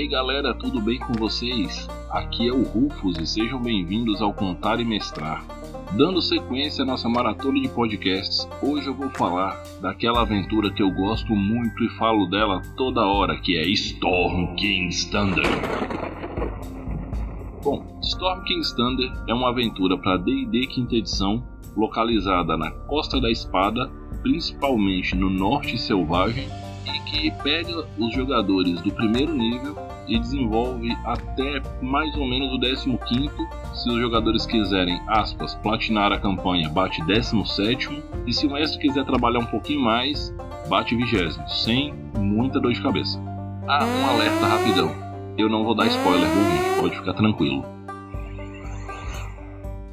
aí galera, tudo bem com vocês? Aqui é o Rufus e sejam bem-vindos ao Contar e Mestrar. Dando sequência à nossa maratona de podcasts, hoje eu vou falar daquela aventura que eu gosto muito e falo dela toda hora, que é Storm King's Thunder. Bom, Storm King's Thunder é uma aventura para D&D quinta edição, localizada na Costa da Espada, principalmente no Norte Selvagem, e que pega os jogadores do primeiro nível e desenvolve até mais ou menos o 15 se os jogadores quiserem, aspas, platinar a campanha, bate 17 e se o mestre quiser trabalhar um pouquinho mais, bate 20 sem muita dor de cabeça. Ah, um alerta rapidão. Eu não vou dar spoiler, viu, gente? Pode ficar tranquilo.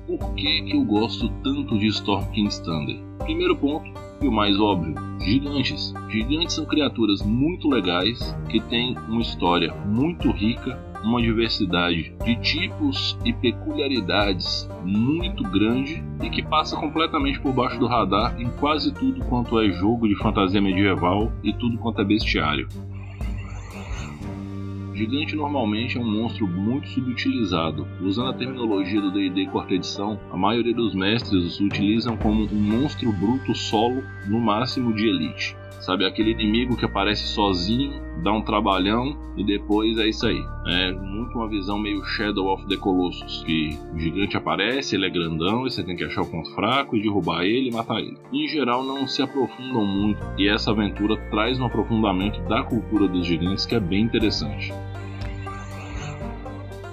Por que, que eu gosto tanto de Storm King's Thunder? Primeiro ponto, e o mais óbvio, gigantes. Gigantes são criaturas muito legais que têm uma história muito rica, uma diversidade de tipos e peculiaridades muito grande e que passa completamente por baixo do radar em quase tudo quanto é jogo de fantasia medieval e tudo quanto é bestiário. Gigante normalmente é um monstro muito subutilizado. Usando a terminologia do D&D quarta edição, a maioria dos mestres o utilizam como um monstro bruto solo, no máximo de elite. Sabe, aquele inimigo que aparece sozinho, dá um trabalhão e depois é isso aí. É muito uma visão meio Shadow of the Colossus, que o gigante aparece, ele é grandão e você tem que achar o ponto fraco e derrubar ele e matar ele. Em geral não se aprofundam muito e essa aventura traz um aprofundamento da cultura dos gigantes que é bem interessante.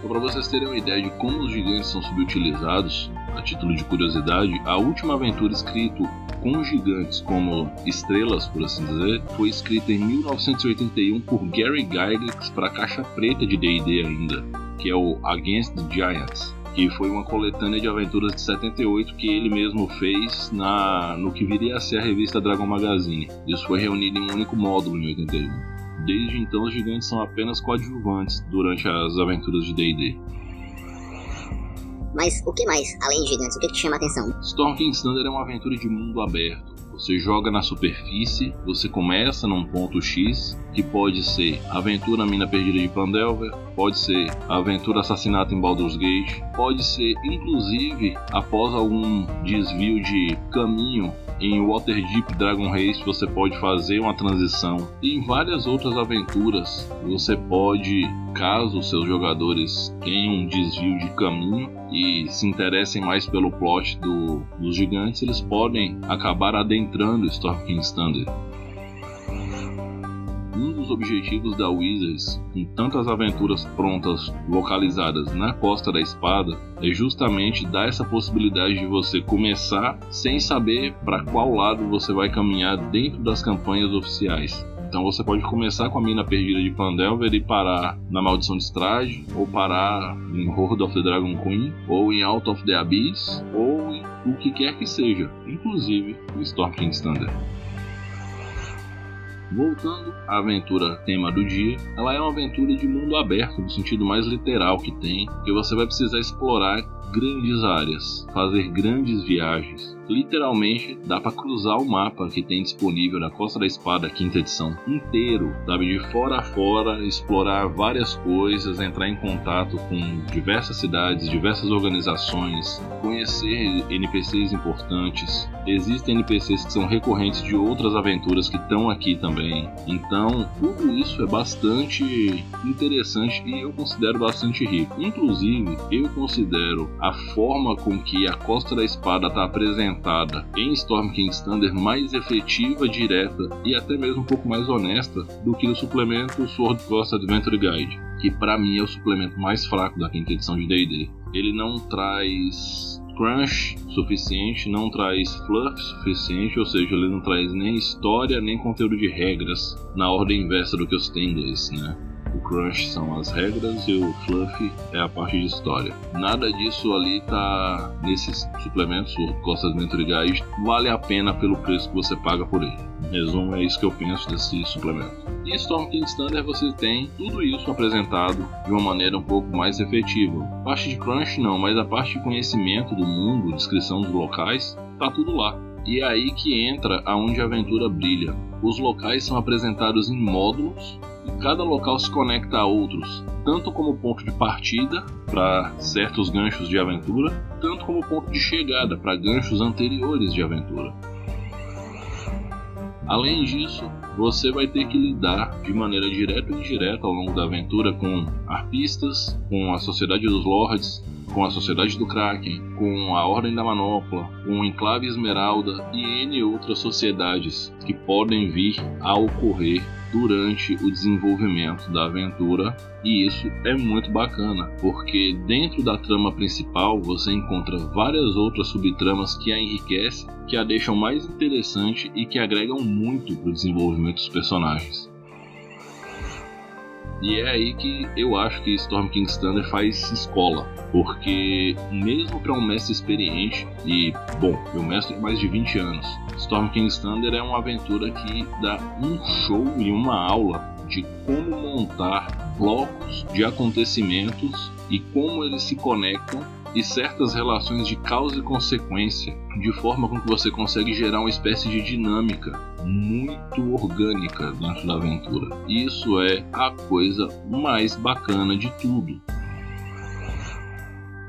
Então, para vocês terem uma ideia de como os gigantes são subutilizados, a título de curiosidade, a última aventura escrita com gigantes como estrelas, por assim dizer, foi escrita em 1981 por Gary Gygax para a caixa preta de D&D ainda, que é o Against the Giants que foi uma coletânea de aventuras de 78 que ele mesmo fez na no que viria a ser a revista Dragon Magazine. Isso foi reunido em um único módulo em 81. Desde então, os gigantes são apenas coadjuvantes durante as aventuras de D&D. Mas o que mais, além de gigantes, o que, que chama a atenção? Storm King's Thunder é uma aventura de mundo aberto. Você joga na superfície, você começa num ponto X, que pode ser aventura na mina perdida de Pandelver, pode ser aventura assassinato em Baldur's Gate, pode ser inclusive após algum desvio de caminho em Waterdeep Dragon Race você pode fazer uma transição. E em várias outras aventuras você pode, caso seus jogadores tenham um desvio de caminho e se interessem mais pelo plot do, dos gigantes, eles podem acabar adentrando Storm King's Thunder dos objetivos da Wizards, com tantas aventuras prontas localizadas na Costa da Espada, é justamente dar essa possibilidade de você começar sem saber para qual lado você vai caminhar dentro das campanhas oficiais. Então você pode começar com a mina perdida de Pandelver e parar na Maldição de Strade, ou parar em Horde of the Dragon Queen, ou em Out of the Abyss, ou em o que quer que seja, inclusive o Storm King's Thunder. Voltando à aventura tema do dia, ela é uma aventura de mundo aberto, no sentido mais literal que tem, que você vai precisar explorar grandes áreas, fazer grandes viagens. Literalmente dá para cruzar o mapa que tem disponível na Costa da Espada, quinta edição, inteiro, sabe, de fora a fora, explorar várias coisas, entrar em contato com diversas cidades, diversas organizações, conhecer NPCs importantes. Existem NPCs que são recorrentes de outras aventuras que estão aqui também. Então, tudo isso é bastante interessante e eu considero bastante rico. Inclusive, eu considero a forma com que a Costa da Espada está apresentada em Storm King's Thunder mais efetiva, direta e até mesmo um pouco mais honesta do que o suplemento Sword Coast Adventure Guide, que para mim é o suplemento mais fraco da quinta edição de D&D. Ele não traz crunch suficiente, não traz fluff suficiente, ou seja, ele não traz nem história nem conteúdo de regras na ordem inversa do que os tem inglês, né? O crunch são as regras e o fluff é a parte de história. Nada disso ali tá nesses suplementos, o Costa Adventure Guide, vale a pena pelo preço que você paga por ele. Em resumo, é isso que eu penso desse suplemento. E Storm King Standard você tem tudo isso apresentado de uma maneira um pouco mais efetiva. A parte de crunch não, mas a parte de conhecimento do mundo, descrição dos locais, tá tudo lá. E é aí que entra aonde a aventura brilha. Os locais são apresentados em módulos E cada local se conecta a outros, tanto como ponto de partida para certos ganchos de aventura, tanto como ponto de chegada para ganchos anteriores de aventura. Além disso, você vai ter que lidar de maneira direta ou indireta ao longo da aventura com arpistas, com a Sociedade dos Lords, com a Sociedade do Kraken, com a Ordem da Manopla, com o Enclave Esmeralda e N outras sociedades que podem vir a ocorrer durante o desenvolvimento da aventura e isso é muito bacana, porque dentro da trama principal você encontra várias outras subtramas que a enriquecem, que a deixam mais interessante e que agregam muito para o desenvolvimento dos personagens. E é aí que eu acho que Storm King's Thunder faz escola, porque mesmo para um mestre experiente, e bom, eu mestre mais de 20 anos, Storm King's Thunder é uma aventura que dá um show e uma aula de como montar blocos de acontecimentos e como eles se conectam e certas relações de causa e consequência, de forma com que você consegue gerar uma espécie de dinâmica muito orgânica dentro da aventura. Isso é a coisa mais bacana de tudo.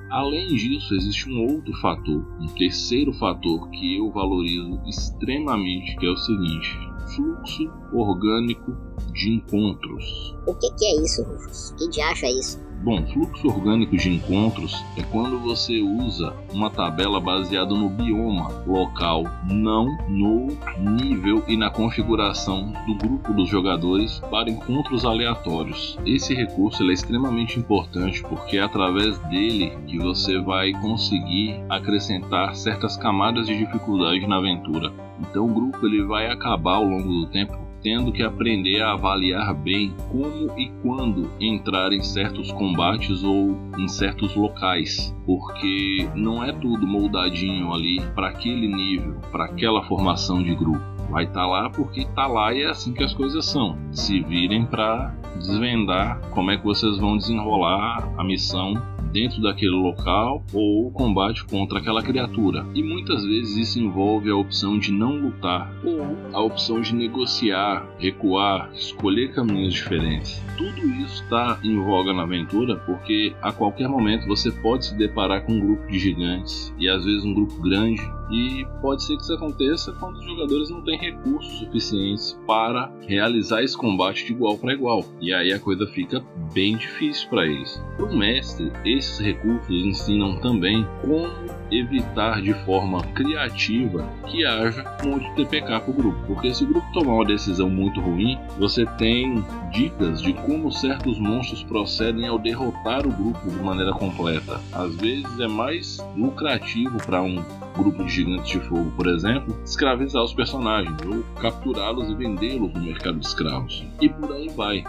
Além disso, existe um outro fator, um terceiro fator que eu valorizo extremamente, que é o seguinte: fluxo orgânico de encontros. O que, que é isso, Rufus? Que diacho é isso? Bom, fluxo orgânico de encontros é quando você usa uma tabela baseada no bioma local, não no nível e na configuração do grupo dos jogadores para encontros aleatórios. Esse recurso é extremamente importante porque é através dele que você vai conseguir acrescentar certas camadas de dificuldade na aventura. Então o grupo ele vai acabar ao longo do tempo tendo que aprender a avaliar bem como e quando entrar em certos combates ou em certos locais, porque não é tudo moldadinho ali para aquele nível, para aquela formação de grupo. Vai estar tá lá porque está lá e é assim que as coisas são. Se virem para desvendar como é que vocês vão desenrolar a missão dentro daquele local ou o combate contra aquela criatura. E muitas vezes isso envolve a opção de não lutar ou a opção de negociar, recuar, escolher caminhos diferentes. Tudo isso está em voga na aventura porque a qualquer momento você pode se deparar com um grupo de gigantes e às vezes um grupo grande e pode ser que isso aconteça quando os jogadores não têm recursos suficientes para realizar esse combate de igual para igual. E aí a coisa fica bem difícil para eles. Para o mestre, esses recursos ensinam também como evitar de forma criativa que haja de TPK para o grupo. Porque se o grupo tomar uma decisão muito ruim, você tem dicas de como certos monstros procedem ao derrotar o grupo de maneira completa. Às vezes é mais lucrativo para um grupo de gigantes de fogo, por exemplo, escravizar os personagens ou capturá-los e vendê-los no mercado de escravos. E por aí vai.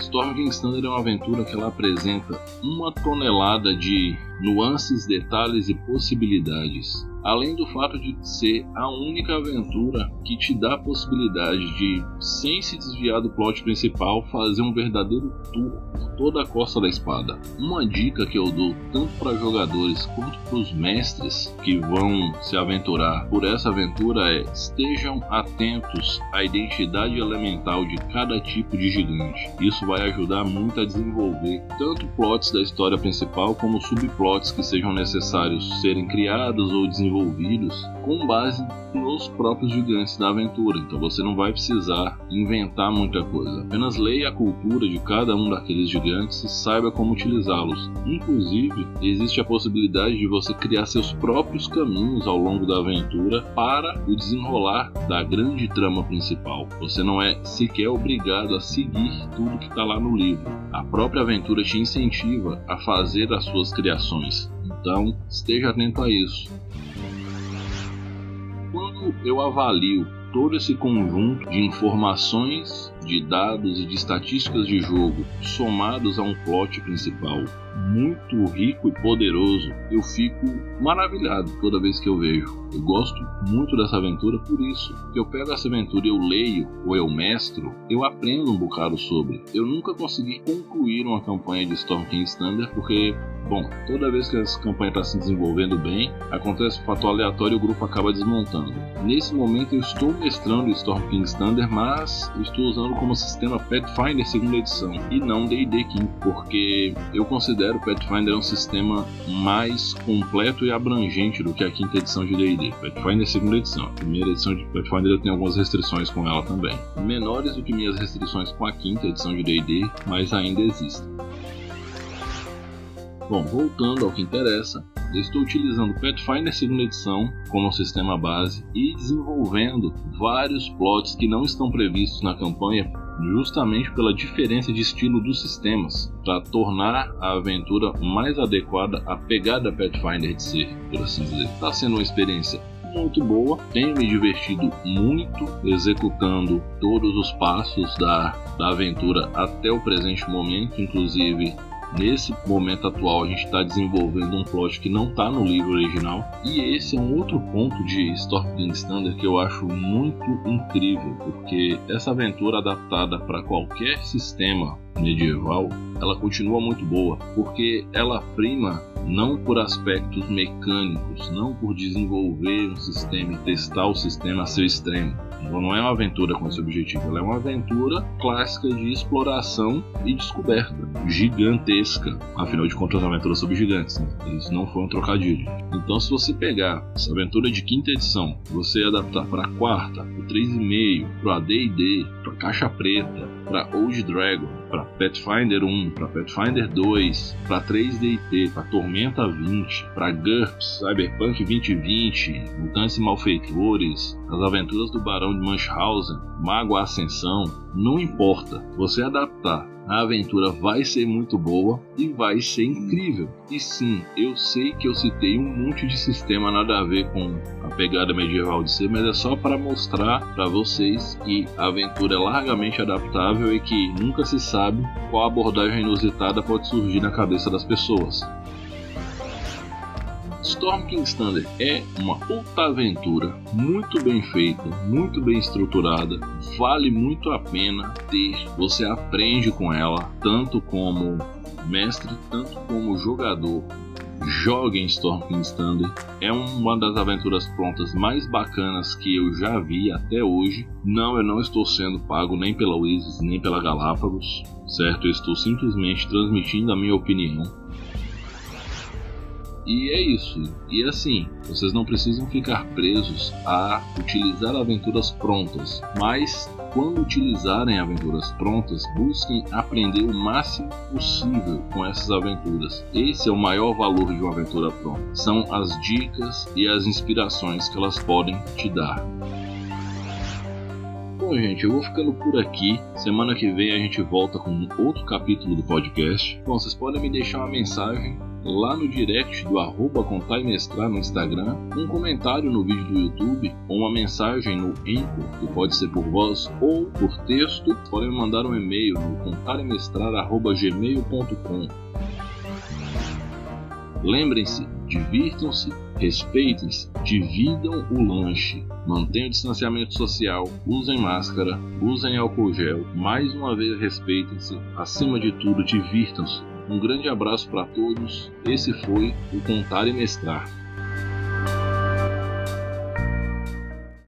Storm King Thunder é uma aventura que ela apresenta uma tonelada de nuances, detalhes e possibilidades além do fato de ser a única aventura que te dá a possibilidade de, sem se desviar do plot principal, fazer um verdadeiro tour por toda a costa da espada. Uma dica que eu dou tanto para jogadores quanto para os mestres que vão se aventurar por essa aventura é estejam atentos à identidade elemental de cada tipo de gigante. Isso vai ajudar muito a desenvolver tanto plots da história principal como subplots que sejam necessários serem criados ou desenvolvidos desenvolvidos com base nos próprios gigantes da aventura. Então você não vai precisar inventar muita coisa. Apenas leia a cultura de cada um daqueles gigantes e saiba como utilizá-los. Inclusive, existe a possibilidade de você criar seus próprios caminhos ao longo da aventura para o desenrolar da grande trama principal. Você não é sequer obrigado a seguir tudo que está lá no livro. A própria aventura te incentiva a fazer as suas criações. Então, esteja atento a isso. Quando eu avalio todo esse conjunto de informações de dados e de estatísticas de jogo somados a um plot principal muito rico e poderoso, eu fico maravilhado toda vez que eu vejo. Eu gosto muito dessa aventura por isso. Que eu pego essa aventura eu leio ou eu mestro, eu aprendo um bocado sobre. Eu nunca consegui concluir uma campanha de Storm King's Thunder porque Bom, toda vez que essa campanha está se desenvolvendo bem, acontece um fator aleatório e o grupo acaba desmontando. Nesse momento eu estou mestrando Storm King's Thunder, mas estou usando como sistema Pathfinder segunda edição e não D&D King, porque eu considero Pathfinder um sistema mais completo e abrangente do que a quinta edição de D&D. Pathfinder segunda edição. A primeira edição de Pathfinder eu tenho algumas restrições com ela também. Menores do que minhas restrições com a quinta edição de D&D, mas ainda existem. Bom, voltando ao que interessa, eu estou utilizando Pathfinder segunda edição como sistema base e desenvolvendo vários plots que não estão previstos na campanha justamente pela diferença de estilo dos sistemas, para tornar a aventura mais adequada à pegada Pathfinder de ser, por assim dizer. Está sendo uma experiência muito boa, tenho me divertido muito executando todos os passos da, da aventura até o presente momento, inclusive Nesse momento atual, a gente está desenvolvendo um plot que não está no livro original. E esse é um outro ponto de Stormwind Standard que eu acho muito incrível, porque essa aventura adaptada para qualquer sistema medieval, ela continua muito boa, porque ela prima não por aspectos mecânicos, não por desenvolver um sistema e testar o sistema a seu extremo. Então não é uma aventura com esse objetivo, ela é uma aventura clássica de exploração e descoberta, gigantesca. Afinal de contas, é uma aventura sobre gigantes, né? isso não foi um trocadilho. Então, se você pegar essa aventura de quinta edição, você adaptar para a quarta, para 3,5, para AD&D, para Caixa Preta, para Old Dragon, para Pathfinder 1, para Pathfinder 2, para 3DT, para Tormenta 20, para GURPS, Cyberpunk 2020, Mutantes e Malfeitores, As Aventuras do Barão de Munchausen, Mago Ascensão, não importa, você adaptar a aventura vai ser muito boa e vai ser incrível. E sim, eu sei que eu citei um monte de sistema nada a ver com a pegada medieval de ser, mas é só para mostrar para vocês que a aventura é largamente adaptável e que nunca se sabe qual abordagem inusitada pode surgir na cabeça das pessoas. Storm King's Thunder é uma outra aventura muito bem feita, muito bem estruturada, vale muito a pena ter. Você aprende com ela, tanto como mestre, tanto como jogador. Joguem Storm King's Thunder. É uma das aventuras prontas mais bacanas que eu já vi até hoje. Não, eu não estou sendo pago nem pela Wizards nem pela Galápagos, certo? Eu estou simplesmente transmitindo a minha opinião e é isso. E assim, vocês não precisam ficar presos a utilizar aventuras prontas, mas quando utilizarem aventuras prontas, busquem aprender o máximo possível com essas aventuras. Esse é o maior valor de uma aventura pronta. São as dicas e as inspirações que elas podem te dar. Bom, gente, eu vou ficando por aqui. Semana que vem a gente volta com outro capítulo do podcast. Bom, vocês podem me deixar uma mensagem lá no direct do arroba Mestrar no Instagram, um comentário no vídeo do YouTube ou uma mensagem no Anchor, que pode ser por voz ou por texto. Podem mandar um e-mail no contaremestrar.gmail.com Lembrem-se, divirtam-se, respeitem-se, dividam o lanche, mantenham o distanciamento social, usem máscara, usem álcool gel, mais uma vez respeitem-se, acima de tudo, divirtam-se. Um grande abraço para todos. Esse foi o Contar e Mestrar.